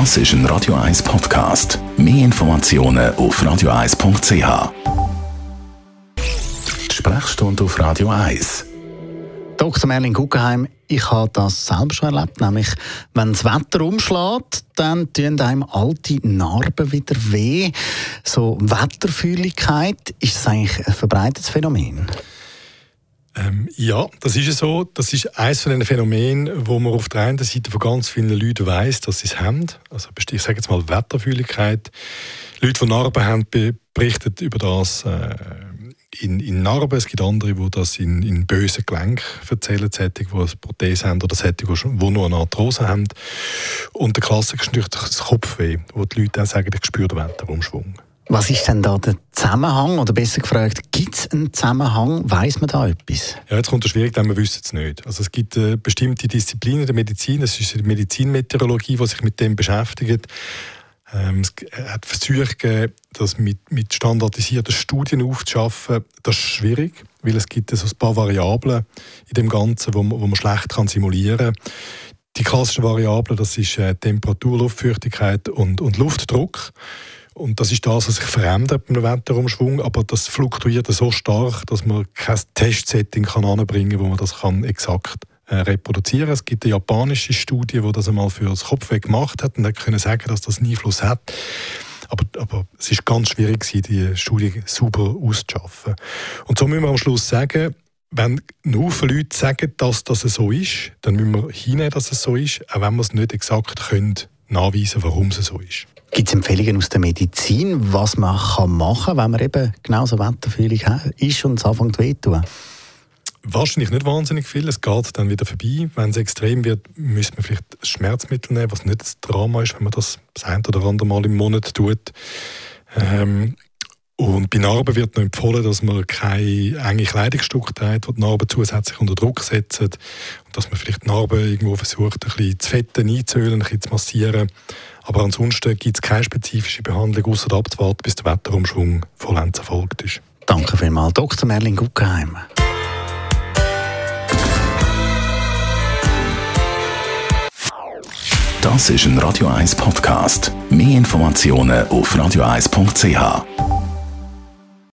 Das ist ein Radio 1 Podcast. Mehr Informationen auf radio1.ch. Die Sprechstunde auf Radio 1. Dr. Merlin Guggenheim, ich habe das selber schon erlebt, nämlich wenn das Wetter umschlägt, dann tun einem alte Narben wieder weh. So Wetterfühligkeit, ist das eigentlich ein verbreitetes Phänomen? Ähm, ja, das ist so. Das ist eines von den Phänomenen, wo man auf der einen Seite von ganz vielen Leuten weiß, dass sie es haben. Also ich sage jetzt mal Wetterfühligkeit. Leute, die Narben haben, berichten über das äh, in, in Narben. Es gibt andere, die das in, in bösen Gelenken erzählen, die eine Prothese haben oder die, die nur eine Arthrose haben. Und der Klassiker ist natürlich das Kopfweh, wo die Leute auch sagen, ich spüre den Wetterumschwung. Was ist denn da der Zusammenhang? Oder besser gefragt, gibt es einen Zusammenhang? Weiß man da etwas? Ja, jetzt kommt es schwierig, denn wir wissen es nicht. Also es gibt äh, bestimmte Disziplinen der Medizin, es ist die Medizinmeteorologie, die sich mit dem beschäftigt. Ähm, es hat gegeben, das mit, mit standardisierten Studien aufzuschaffen. Das ist schwierig, weil es gibt so ein paar Variablen in dem Ganzen, wo man, wo man schlecht kann simulieren kann. Die klassischen Variablen, das ist äh, Temperatur, Luftfeuchtigkeit und, und Luftdruck. Und das ist das, was sich verändert beim Wetterumschwung, aber das fluktuiert so stark, dass man kein Testsetting kann anbringen kann, wo man das kann exakt äh, reproduzieren Es gibt eine japanische Studie, die das einmal für das Kopfweh gemacht hat und hat können sagen, dass das einen Einfluss hat. Aber, aber es ist ganz schwierig, die Studie sauber auszuschaffen. Und so müssen wir am Schluss sagen, wenn nur viele Leute sagen, dass das so ist, dann müssen wir hinnehmen, dass es so ist, auch wenn wir es nicht exakt können nachweisen warum es so ist. Gibt es Empfehlungen aus der Medizin, was man kann machen kann, wenn man eben genauso wetterfühlig ist und es anfängt weh tun? Wahrscheinlich nicht wahnsinnig viel. Es geht dann wieder vorbei. Wenn es extrem wird, müsste man vielleicht Schmerzmittel nehmen, was nicht das Drama ist, wenn man das das ein oder andere Mal im Monat tut. Ähm, und bei Narben wird noch empfohlen, dass man keine enge Kleidungsstücke trägt, die die Narben zusätzlich unter Druck setzen. Und dass man vielleicht die Narben irgendwo versucht, ein bisschen zu fetten, einzuölen, ein bisschen zu massieren. Aber ansonsten gibt es keine spezifische Behandlung, außer abzuwarten, bis der Wetterumschwung vollends erfolgt ist. Danke vielmals, Dr. Merlin Guggenheim. Das ist ein Radio 1 Podcast. Mehr Informationen auf radio1.ch.